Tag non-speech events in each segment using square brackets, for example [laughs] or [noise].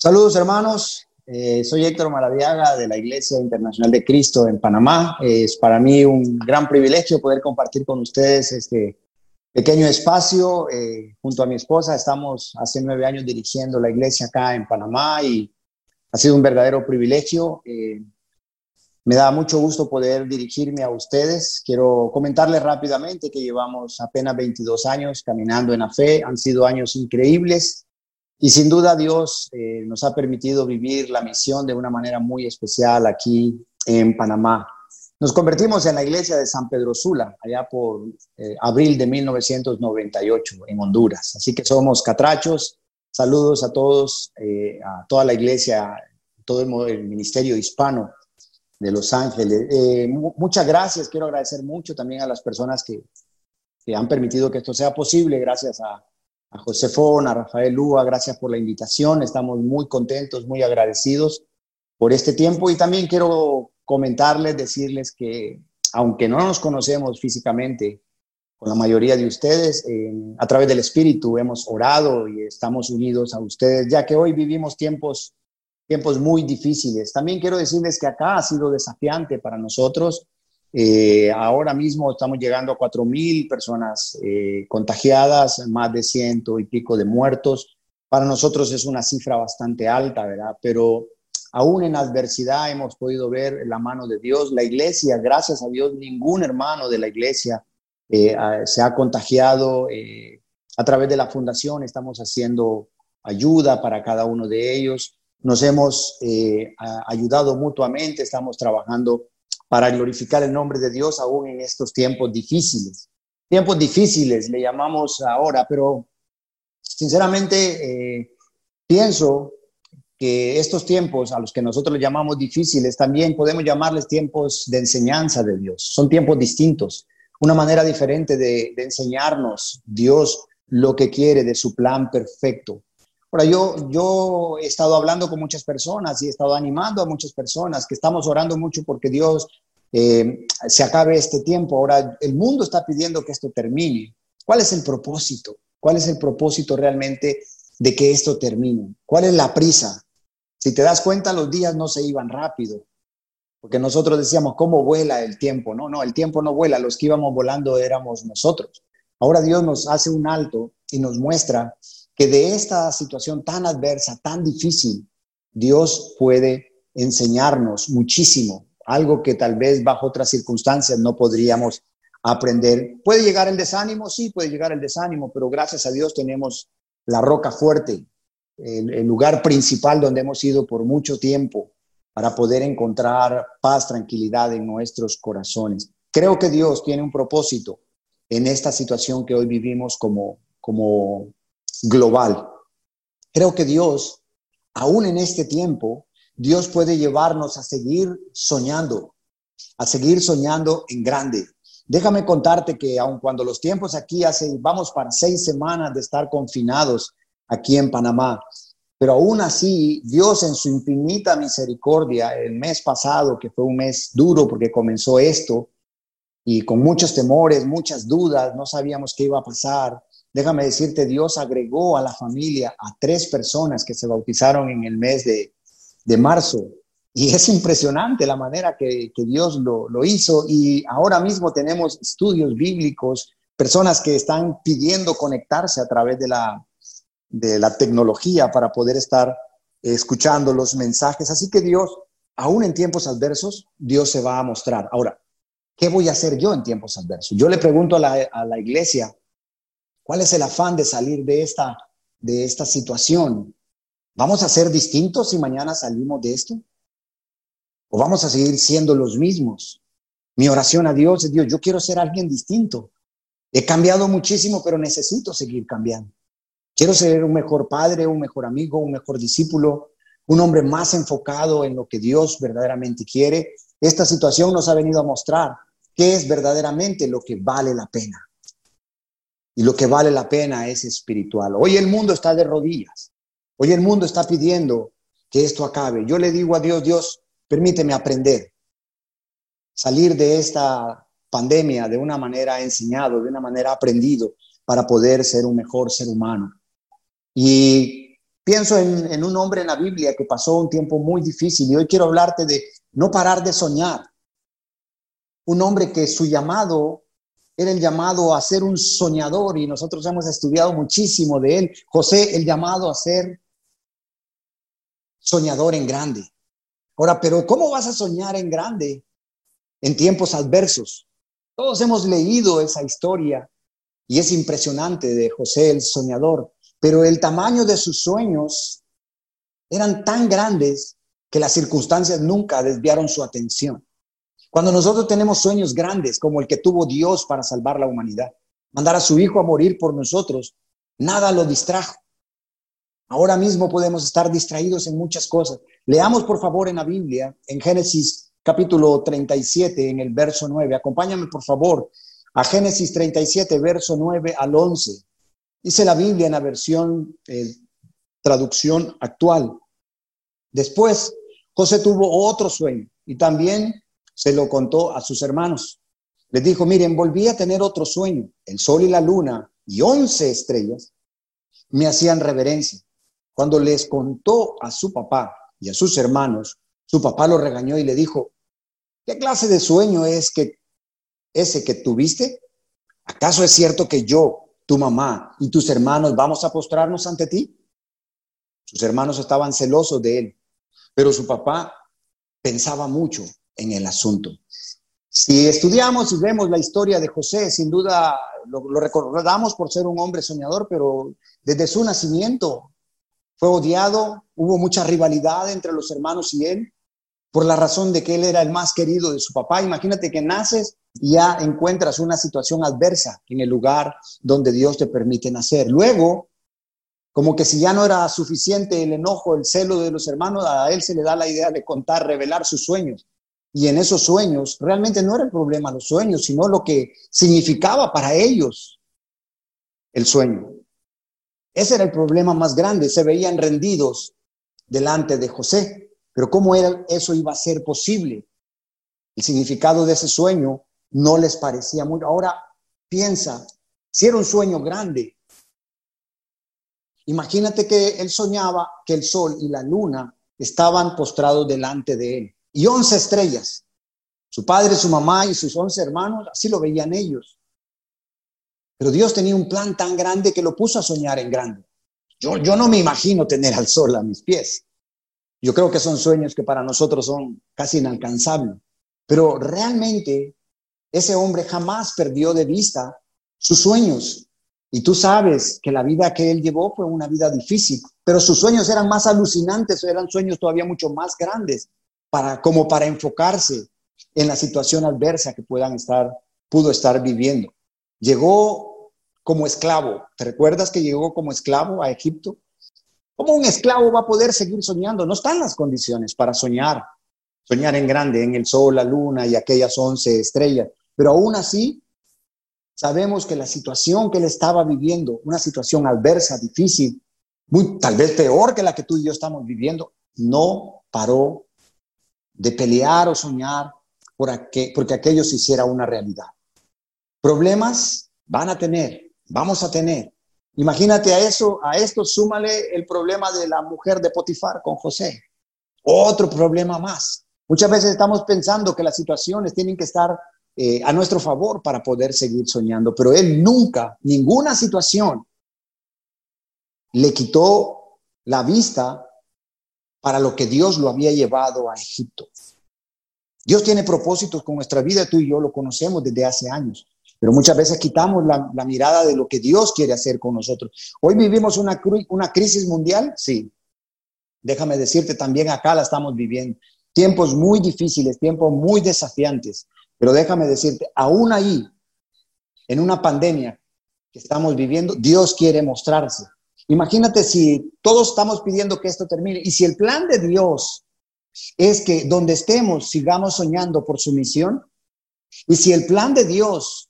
Saludos hermanos, eh, soy Héctor Maradiaga de la Iglesia Internacional de Cristo en Panamá. es para mí un gran privilegio poder compartir con ustedes este pequeño espacio eh, junto a mi esposa. Estamos hace nueve años dirigiendo la iglesia acá en Panamá y ha sido un verdadero privilegio. Eh, me da mucho gusto poder dirigirme a ustedes. Quiero comentarles rápidamente que llevamos apenas 22 años caminando en la fe. Han sido años increíbles y sin duda Dios eh, nos ha permitido vivir la misión de una manera muy especial aquí en Panamá. Nos convertimos en la iglesia de San Pedro Sula, allá por eh, abril de 1998 en Honduras. Así que somos catrachos. Saludos a todos, eh, a toda la iglesia, todo el, ministerio hispano de Los Ángeles. muchas gracias. Quiero agradecer mucho también a las personas que, que han permitido que esto sea posible. Gracias a a José Fon, a Rafael Lúa, gracias por la invitación. Estamos muy contentos, muy agradecidos por este tiempo y también quiero comentarles, decirles que aunque no nos conocemos físicamente con la mayoría de ustedes, a través del Espíritu hemos orado y estamos unidos a ustedes, ya que hoy vivimos tiempos, tiempos muy difíciles. También quiero decirles que acá ha sido desafiante para nosotros eh, ahora mismo estamos llegando a 4.000 personas eh, contagiadas, más de ciento y pico de muertos. Para nosotros es una cifra bastante alta, ¿verdad? Pero aún en adversidad hemos podido ver la mano de Dios. La iglesia, gracias a Dios, ningún hermano de la iglesia eh, se ha contagiado. a través de la fundación estamos haciendo ayuda para cada uno de ellos. Nos hemos ayudado mutuamente, estamos trabajando para glorificar el nombre de Dios aún en estos tiempos difíciles. Tiempos difíciles le llamamos ahora, pero sinceramente eh, pienso que estos tiempos a los que nosotros le llamamos difíciles también podemos llamarles tiempos de enseñanza de Dios. Son tiempos distintos, una manera diferente de, de enseñarnos Dios lo que quiere de su plan perfecto. Ahora, yo, yo he estado hablando con muchas personas y he estado animando a muchas personas que estamos orando mucho porque Dios eh, se acabe este tiempo. Ahora, el mundo está pidiendo que esto termine. ¿Cuál es el propósito? ¿Cuál es el propósito realmente de que esto termine? ¿Cuál es la prisa? Si te das cuenta, los días no se iban rápido, porque nosotros decíamos, ¿cómo vuela el tiempo? No, no, el tiempo no vuela, los que íbamos volando éramos nosotros. Ahora Dios nos hace un alto y nos muestra que de esta situación tan adversa, tan difícil, Dios puede enseñarnos muchísimo, algo que tal vez bajo otras circunstancias no podríamos aprender. ¿Puede llegar el desánimo? Sí, puede llegar el desánimo, pero gracias a Dios tenemos la roca fuerte, el, lugar principal donde hemos ido por mucho tiempo para poder encontrar paz, tranquilidad en nuestros corazones. Creo que Dios tiene un propósito en esta situación que hoy vivimos como, como global. Creo que Dios, aún en este tiempo, Dios puede llevarnos a seguir soñando, a seguir soñando en grande. Déjame contarte que aun cuando los tiempos aquí hace, vamos para seis semanas de estar confinados aquí en Panamá, pero aún así Dios en su infinita misericordia, el mes pasado, que fue un mes duro porque comenzó esto, y con muchos temores, muchas dudas, no sabíamos qué iba a pasar, Déjame decirte, Dios agregó a la familia a tres personas que se bautizaron en el mes de, marzo. Y es impresionante la manera que, Dios lo, lo, hizo. Y ahora mismo tenemos estudios bíblicos, personas que están pidiendo conectarse a través de la, de la tecnología para poder estar escuchando los mensajes. Así que Dios, aún en tiempos adversos, Dios se va a mostrar. Ahora, ¿qué voy a hacer yo en tiempos adversos? Yo le pregunto a la, a la iglesia, ¿Cuál es el afán de salir de esta, de esta situación? ¿Vamos a ser distintos si mañana salimos de esto? ¿O vamos a seguir siendo los mismos? Mi oración a Dios es, Dios, yo quiero ser alguien distinto. He cambiado muchísimo, pero necesito seguir cambiando. Quiero ser un mejor padre, un mejor amigo, un mejor discípulo, un hombre más enfocado en lo que Dios verdaderamente quiere. Esta situación nos ha venido a mostrar qué es verdaderamente lo que vale la pena y lo que vale la pena es espiritual. Hoy el mundo está de rodillas. Hoy el mundo está pidiendo que esto acabe. Yo le digo a Dios, Dios, permíteme aprender, salir de esta pandemia de una manera enseñado, de una manera aprendido, para poder ser un mejor ser humano. Y Pienso en, en, un hombre en la Biblia que pasó un tiempo muy difícil y hoy quiero hablarte de no parar de soñar. Un hombre que su llamado era el llamado a ser un soñador y nosotros hemos estudiado muchísimo de él. José, el llamado a ser soñador en grande. Ahora, pero ¿cómo vas a soñar en grande en tiempos adversos? Todos hemos leído esa historia y es impresionante de José el soñador, pero el tamaño de sus sueños eran tan grandes que las circunstancias nunca desviaron su atención. Cuando nosotros tenemos sueños grandes como el que tuvo Dios para salvar la humanidad, mandar a su Hijo a morir por nosotros, nada lo distrajo. Ahora mismo podemos estar distraídos en muchas cosas. Leamos por favor en la Biblia, en Génesis capítulo 37, en el verso 9. Acompáñame por favor a Génesis 37, verso 9 al 11. Dice la Biblia en la versión eh, traducción actual. Después, José tuvo otro sueño y también se lo contó a sus hermanos. Les dijo, miren, volví a tener otro sueño. El sol y la luna y once estrellas me hacían reverencia. Cuando les contó a su papá y a sus hermanos, su papá lo regañó y le dijo, ¿qué clase de sueño es que ese que tuviste? ¿Acaso es cierto que yo, tu mamá y tus hermanos vamos a postrarnos ante ti? Sus hermanos estaban celosos de él, pero su papá pensaba mucho en el asunto. Si estudiamos y vemos la historia de José, sin duda lo, recordamos por ser un hombre soñador, pero desde su nacimiento fue odiado, hubo mucha rivalidad entre los hermanos y él, por la razón de que él era el más querido de su papá. Imagínate que naces y ya encuentras una situación adversa en el lugar donde Dios te permite nacer. Luego, como que si ya no era suficiente el enojo, el celo de los hermanos, a él se le da la idea de contar, revelar sus sueños. Y en esos sueños, realmente no era el problema los sueños, sino lo que significaba para ellos el sueño. Ese era el problema más grande, se veían rendidos delante de José. Pero ¿cómo era, eso iba a ser posible? El significado de ese sueño no les parecía mucho. Ahora piensa, si era un sueño grande, imagínate que él soñaba que el sol y la luna estaban postrados delante de él y once estrellas. Su padre, su mamá y sus once hermanos, así lo veían ellos. Pero Dios tenía un plan tan grande que lo puso a soñar en grande. Yo, yo no me imagino tener al sol a mis pies. Yo creo que son sueños que para nosotros son casi inalcanzables. Pero realmente ese hombre jamás perdió de vista sus sueños. Y tú sabes que la vida que él llevó fue una vida difícil, pero sus sueños eran más alucinantes, eran sueños todavía mucho más grandes para, como para enfocarse en la situación adversa que puedan estar, pudo estar viviendo. Llegó como esclavo. ¿Te recuerdas que llegó como esclavo a Egipto? ¿Cómo un esclavo va a poder seguir soñando? No están las condiciones para soñar, soñar en grande, en el sol, la luna y aquellas once estrellas. Pero aún así, sabemos que la situación que él estaba viviendo, una situación adversa, difícil, muy, tal vez peor que la que tú y yo estamos viviendo, no paró de pelear o soñar por porque aquello se hiciera una realidad. Problemas van a tener, vamos a tener. Imagínate a eso, a esto súmale el problema de la mujer de Potifar con José. Otro problema más. Muchas veces estamos pensando que las situaciones tienen que estar eh, a nuestro favor para poder seguir soñando, pero él nunca, ninguna situación le quitó la vista para lo que Dios lo había llevado a Egipto. Dios tiene propósitos con nuestra vida, tú y yo lo conocemos desde hace años, pero muchas veces quitamos la, mirada de lo que Dios quiere hacer con nosotros. Hoy vivimos una, una crisis mundial, sí. Déjame decirte, también acá la estamos viviendo. Tiempos muy difíciles, tiempos muy desafiantes, pero déjame decirte, aún ahí, en una pandemia que estamos viviendo, Dios quiere mostrarse. Imagínate si todos estamos pidiendo que esto termine y si el plan de Dios es que donde estemos sigamos soñando por su misión y si el plan de Dios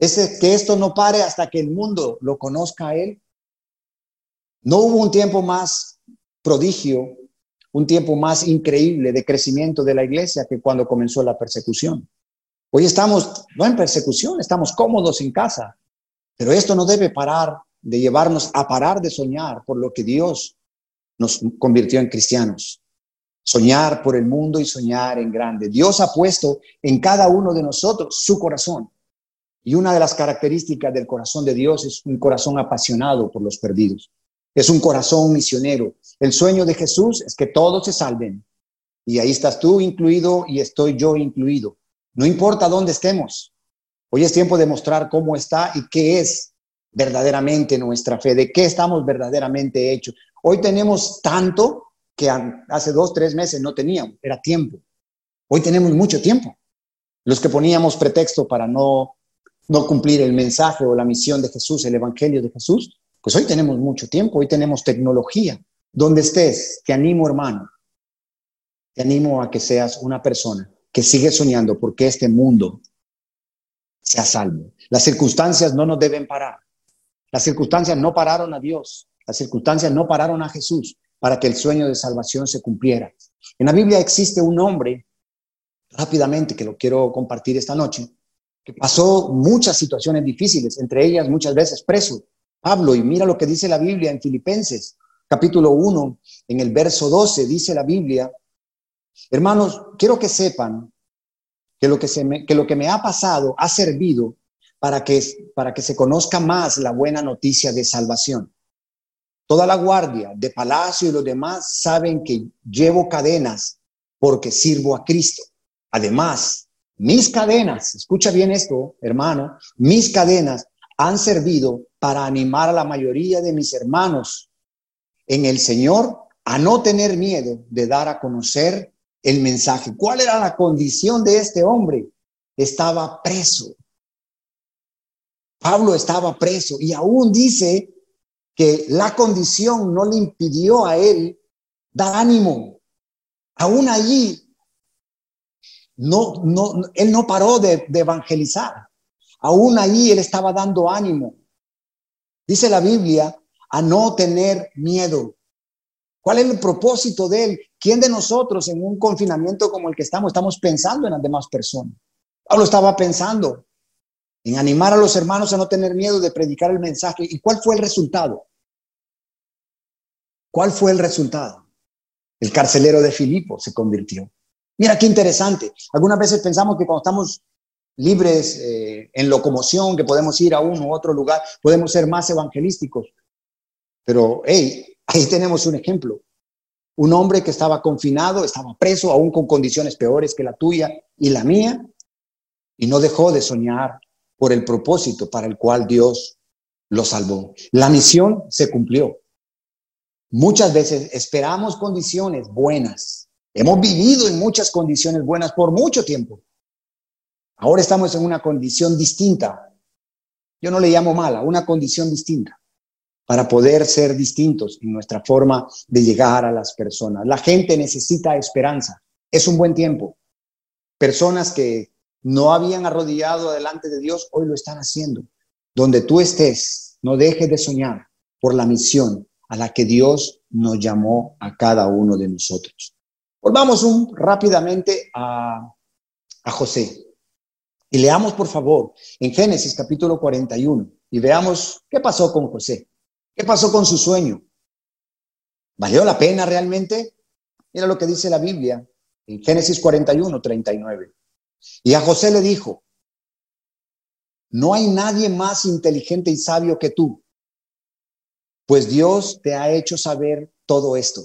es que esto no pare hasta que el mundo lo conozca a Él, no hubo un tiempo más prodigio, un tiempo más increíble de crecimiento de la iglesia que cuando comenzó la persecución. Hoy estamos no en persecución, estamos cómodos en casa, pero esto no debe parar de llevarnos a parar de soñar por lo que Dios nos convirtió en cristianos. Soñar por el mundo y soñar en grande. Dios ha puesto en cada uno de nosotros su corazón. Y una de las características del corazón de Dios es un corazón apasionado por los perdidos. Es un corazón misionero. El sueño de Jesús es que todos se salven. Y ahí estás tú incluido y estoy yo incluido. No importa dónde estemos. Hoy es tiempo de mostrar cómo está y qué es verdaderamente nuestra fe, de qué estamos verdaderamente hechos. Hoy tenemos tanto que hace dos, tres meses no teníamos, era tiempo. Hoy tenemos mucho tiempo. Los que poníamos pretexto para no, no cumplir el mensaje o la misión de Jesús, el Evangelio de Jesús, pues hoy tenemos mucho tiempo, hoy tenemos tecnología. Donde estés, te animo hermano, te animo a que seas una persona que sigue soñando porque este mundo sea salvo. Las circunstancias no nos deben parar. Las circunstancias no pararon a Dios. Las circunstancias no pararon a Jesús para que el sueño de salvación se cumpliera. En la Biblia existe un hombre, rápidamente, que lo quiero compartir esta noche, que pasó muchas situaciones difíciles, entre ellas muchas veces preso. Pablo, y mira lo que dice la Biblia en Filipenses, capítulo 1, en el verso 12, dice la Biblia, hermanos, quiero que sepan que lo que, se me, que lo que me ha pasado ha servido para que, para que se conozca más la buena noticia de salvación. Toda la guardia de palacio y los demás saben que llevo cadenas porque sirvo a Cristo. Además, mis cadenas, escucha bien esto, hermano, mis cadenas han servido para animar a la mayoría de mis hermanos en el Señor a no tener miedo de dar a conocer el mensaje. ¿Cuál era la condición de este hombre? Estaba preso. Pablo estaba preso y aún dice que la condición no le impidió a él dar ánimo. Aún allí, no, no, él no paró de, evangelizar. Aún allí él estaba dando ánimo. Dice la Biblia a no tener miedo. ¿Cuál es el propósito de él? ¿Quién de nosotros en un confinamiento como el que estamos estamos pensando en las demás personas? Pablo estaba pensando en animar a los hermanos a no tener miedo de predicar el mensaje. ¿Y cuál fue el resultado? ¿Cuál fue el resultado? El carcelero de Filipo se convirtió. Mira qué interesante. Algunas veces pensamos que cuando estamos libres eh, en locomoción, que podemos ir a uno u otro lugar, podemos ser más evangelísticos. Pero, hey, ahí tenemos un ejemplo. Un hombre que estaba confinado, estaba preso, aún con condiciones peores que la tuya y la mía, y no dejó de soñar por el propósito para el cual Dios lo salvó. La misión se cumplió. Muchas veces esperamos condiciones buenas. Hemos vivido en muchas condiciones buenas por mucho tiempo. Ahora estamos en una condición distinta. Yo no le llamo mala, una condición distinta para poder ser distintos en nuestra forma de llegar a las personas. La gente necesita esperanza. Es un buen tiempo. Personas que no habían arrodillado delante de Dios, hoy lo están haciendo. Donde tú estés, no dejes de soñar por la misión a la que Dios nos llamó a cada uno de nosotros. Volvamos rápidamente a, a José. Y leamos, por favor, en Génesis capítulo 41 y veamos qué pasó con José. ¿Qué pasó con su sueño? ¿Valió la pena realmente? Mira lo que dice la Biblia en Génesis 41, 39. Y a José le dijo, no hay nadie más inteligente y sabio que tú, pues Dios te ha hecho saber todo esto.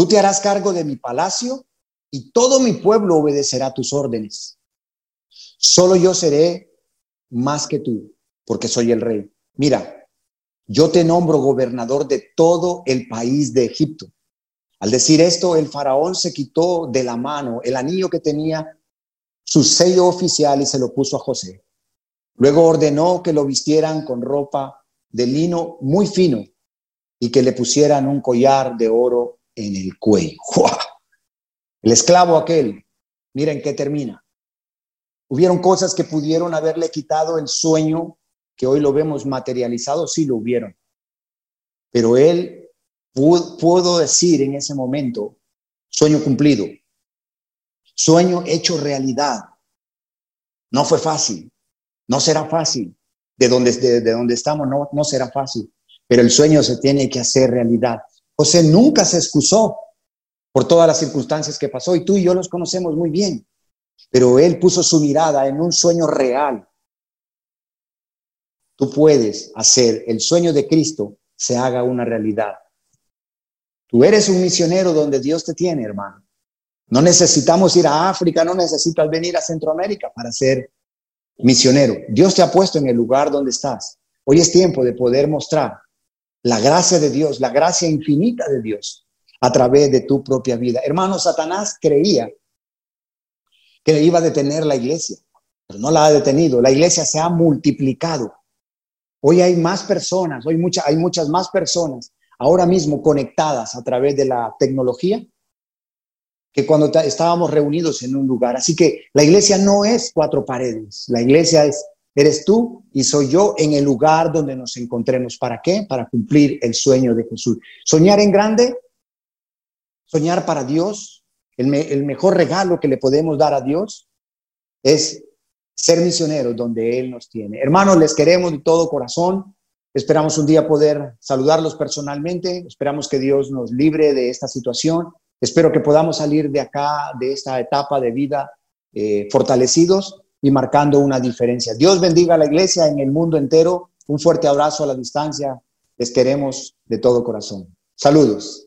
Tú te harás cargo de mi palacio y todo mi pueblo obedecerá tus órdenes. Solo yo seré más que tú, porque soy el rey. Mira, yo te nombro gobernador de todo el país de Egipto. Al decir esto, el faraón se quitó de la mano el anillo que tenía su sello oficial y se lo puso a José. Luego ordenó que lo vistieran con ropa de lino muy fino y que le pusieran un collar de oro en el cuello. [laughs] El esclavo aquel, miren qué termina. Hubieron cosas que pudieron haberle quitado el sueño que hoy lo vemos materializado, sí lo hubieron. Pero él pudo, decir en ese momento, sueño cumplido, sueño hecho realidad. No fue fácil, no será fácil. De donde, de, donde estamos no, no será fácil. pero el sueño se tiene que hacer realidad. José nunca se excusó por todas las circunstancias que pasó y tú y yo los conocemos muy bien, pero él puso su mirada en un sueño real. Tú puedes hacer el sueño de Cristo se haga una realidad. Tú eres un misionero donde Dios te tiene, hermano. No necesitamos ir a África, no necesitas venir a Centroamérica para ser misionero. Dios te ha puesto en el lugar donde estás. Hoy es tiempo de poder mostrar la gracia de Dios, la gracia infinita de Dios a través de tu propia vida. Hermano, Satanás creía que iba a detener la iglesia, pero no la ha detenido. La iglesia se ha multiplicado. Hoy hay más personas, hoy mucha, hay muchas más personas ahora mismo conectadas a través de la tecnología que cuando estábamos reunidos en un lugar. Así que la iglesia no es cuatro paredes, la iglesia es, eres tú y soy yo en el lugar donde nos encontremos. ¿Para qué? Para cumplir el sueño de Jesús. Soñar en grande, soñar para Dios, el, el mejor regalo que le podemos dar a Dios es ser misioneros donde Él nos tiene. Hermanos, les queremos de todo corazón. Esperamos un día poder saludarlos personalmente. Esperamos que Dios nos libre de esta situación Espero que podamos salir de acá, de esta etapa de vida, eh, fortalecidos y marcando una diferencia. Dios bendiga a la iglesia en el mundo entero. Un fuerte abrazo a la distancia. Les queremos de todo corazón. Saludos.